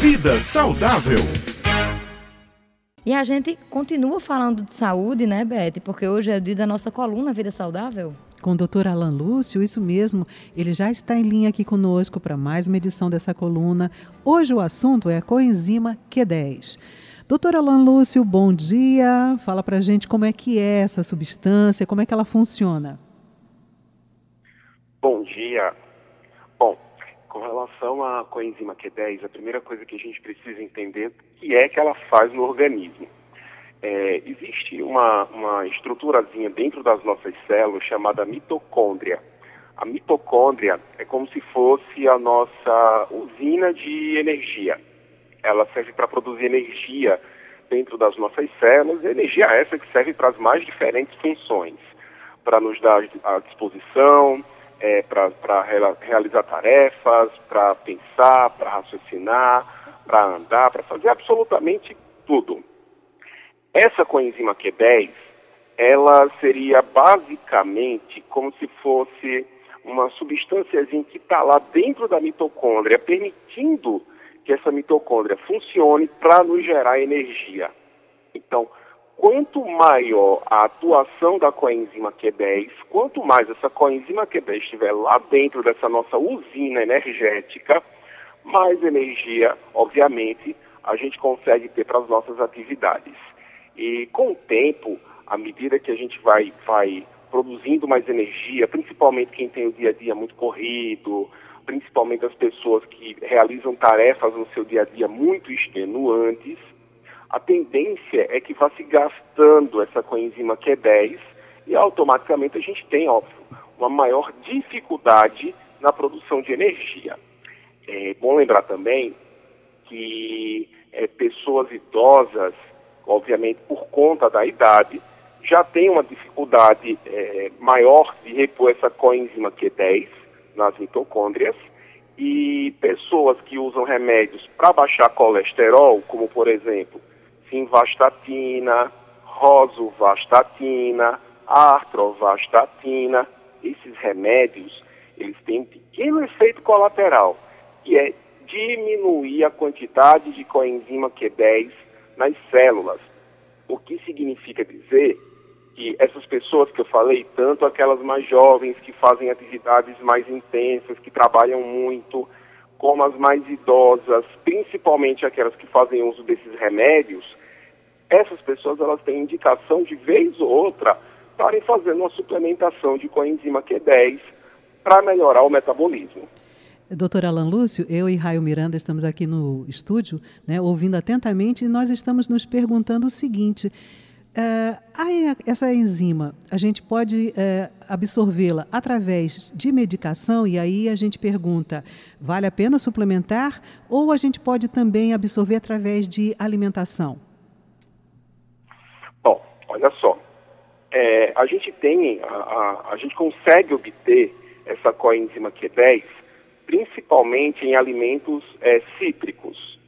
Vida saudável. E a gente continua falando de saúde, né, Beth? Porque hoje é o dia da nossa coluna Vida Saudável. Com o doutor Alan Lúcio, isso mesmo, ele já está em linha aqui conosco para mais uma edição dessa coluna. Hoje o assunto é a coenzima Q10. Doutor Alan Lúcio, bom dia. Fala para a gente como é que é essa substância, como é que ela funciona. Bom dia. Relação à coenzima Q10, a primeira coisa que a gente precisa entender que é que ela faz no organismo. É, existe uma, uma estruturazinha dentro das nossas células chamada mitocôndria. A mitocôndria é como se fosse a nossa usina de energia. Ela serve para produzir energia dentro das nossas células, energia essa que serve para as mais diferentes funções, para nos dar a disposição, é, para realizar tarefas, para pensar, para raciocinar, para andar, para fazer absolutamente tudo. Essa coenzima Q10, ela seria basicamente como se fosse uma substância que está lá dentro da mitocôndria, permitindo que essa mitocôndria funcione para nos gerar energia. Então, quanto maior a atuação da coenzima Q10, quanto mais essa coenzima Q10 estiver lá dentro dessa nossa usina energética, mais energia, obviamente, a gente consegue ter para as nossas atividades. E com o tempo, à medida que a gente vai, vai produzindo mais energia, principalmente quem tem o dia a dia muito corrido, principalmente as pessoas que realizam tarefas no seu dia a dia muito extenuantes, a tendência é que vá se gastando essa coenzima Q10 e automaticamente a gente tem, óbvio, uma maior dificuldade na produção de energia. É bom lembrar também que é, pessoas idosas, obviamente por conta da idade, já têm uma dificuldade é, maior de repor essa coenzima Q10 nas mitocôndrias e pessoas que usam remédios para baixar colesterol, como por exemplo simvastatina, rosuvastatina, artrovastatina, esses remédios, eles têm um pequeno efeito colateral, que é diminuir a quantidade de coenzima Q10 nas células. O que significa dizer que essas pessoas que eu falei, tanto aquelas mais jovens que fazem atividades mais intensas, que trabalham muito, como as mais idosas, principalmente aquelas que fazem uso desses remédios, essas pessoas elas têm indicação de vez ou outra estarem fazendo uma suplementação de coenzima Q10 para melhorar o metabolismo. Doutor Alan Lúcio, eu e Raio Miranda estamos aqui no estúdio, né, ouvindo atentamente, e nós estamos nos perguntando o seguinte: é, essa enzima, a gente pode é, absorvê-la através de medicação, e aí a gente pergunta: vale a pena suplementar? Ou a gente pode também absorver através de alimentação? Bom, olha só. É, a gente tem, a, a, a, gente consegue obter essa coenzima Q10 principalmente em alimentos é, cítricos.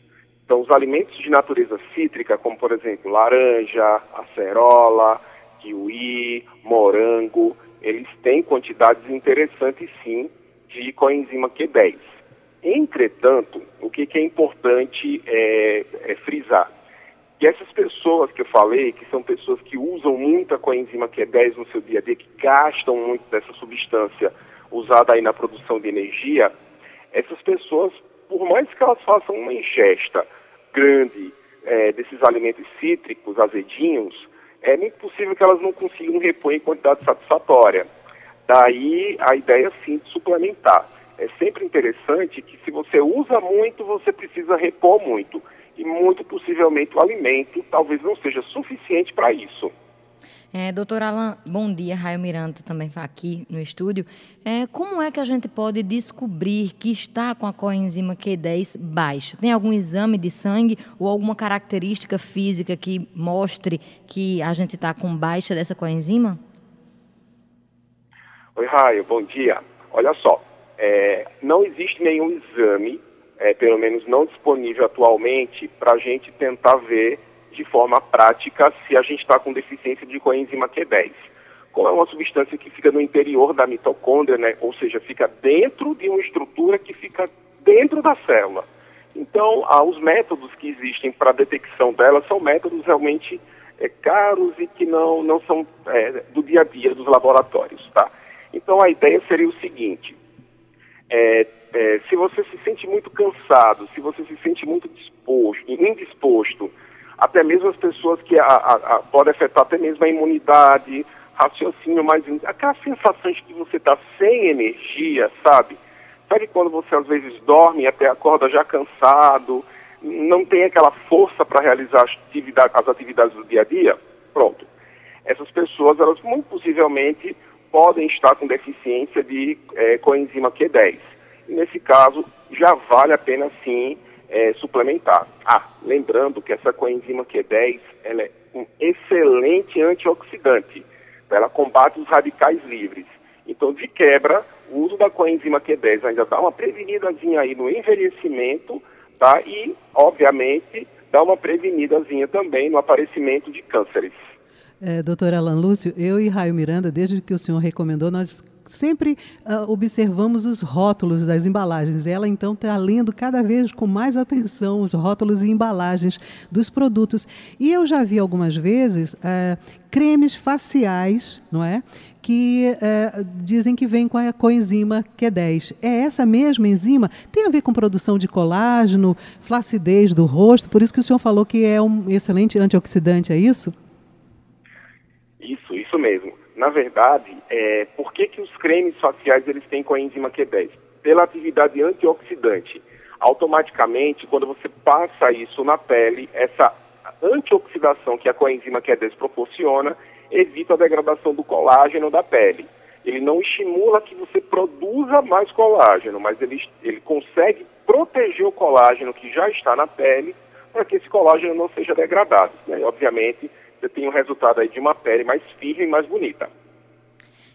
Então, os alimentos de natureza cítrica, como por exemplo laranja, acerola, kiwi, morango, eles têm quantidades interessantes sim de coenzima Q10. Entretanto, o que, que é importante é, é frisar? Que essas pessoas que eu falei, que são pessoas que usam muita coenzima Q10 no seu dia a dia, que gastam muito dessa substância usada aí na produção de energia, essas pessoas, por mais que elas façam uma ingesta grande é, desses alimentos cítricos, azedinhos, é muito possível que elas não consigam repor em quantidade satisfatória. Daí a ideia sim de suplementar. É sempre interessante que se você usa muito, você precisa repor muito. E muito possivelmente o alimento talvez não seja suficiente para isso. É, doutor Alan, bom dia. Raio Miranda também aqui no estúdio. É, como é que a gente pode descobrir que está com a coenzima Q10 baixa? Tem algum exame de sangue ou alguma característica física que mostre que a gente está com baixa dessa coenzima? Oi, Raio, bom dia. Olha só, é, não existe nenhum exame, é, pelo menos não disponível atualmente, para a gente tentar ver de forma prática se a gente está com deficiência de coenzima Q10. Como é uma substância que fica no interior da mitocôndria, né? ou seja, fica dentro de uma estrutura que fica dentro da célula. Então, ah, os métodos que existem para detecção dela são métodos realmente é, caros e que não, não são é, do dia a dia dos laboratórios, tá? Então, a ideia seria o seguinte, é, se você se sente muito cansado, se você se sente muito disposto, indisposto, até mesmo as pessoas que a, a, a, afetar até mesmo a imunidade, raciocínio mais... Aquela sensação de que você está sem energia, sabe? Sabe quando você às vezes dorme até acorda já cansado, não tem aquela força para realizar as atividades, as atividades do dia a dia? Pronto. Essas pessoas, elas muito possivelmente podem estar com deficiência de é, coenzima Q10. E nesse caso, já vale a pena sim é, suplementar. Ah, lembrando que essa coenzima Q10 ela é um excelente antioxidante. Ela combate os radicais livres. Então, de quebra, o uso da coenzima Q10 ainda dá uma prevenidazinha aí no envelhecimento, tá? E, obviamente, dá uma prevenidazinha também no aparecimento de cânceres. É, doutor Alan Lúcio, eu e Raio Miranda, desde que o senhor recomendou, nós sempre uh, observamos os rótulos das embalagens. Ela então está lendo cada vez com mais atenção os rótulos e embalagens dos produtos. E eu já vi algumas vezes uh, cremes faciais, não é? Que uh, dizem que vem com a coenzima Q10. É essa mesma enzima? Tem a ver com produção de colágeno, flacidez do rosto, por isso que o senhor falou que é um excelente antioxidante, é isso? Na verdade, é, por que, que os cremes faciais eles têm coenzima Q10? Pela atividade antioxidante. Automaticamente, quando você passa isso na pele, essa antioxidação que a coenzima Q10 proporciona evita a degradação do colágeno da pele. Ele não estimula que você produza mais colágeno, mas ele, ele consegue proteger o colágeno que já está na pele para que esse colágeno não seja degradado. Né? Obviamente, você tem o um resultado aí de uma pele mais firme e mais bonita.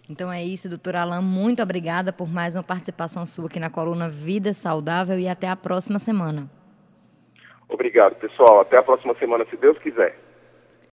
Então é isso, doutor Alain. Muito obrigada por mais uma participação sua aqui na coluna Vida Saudável e até a próxima semana. Obrigado, pessoal. Até a próxima semana, se Deus quiser.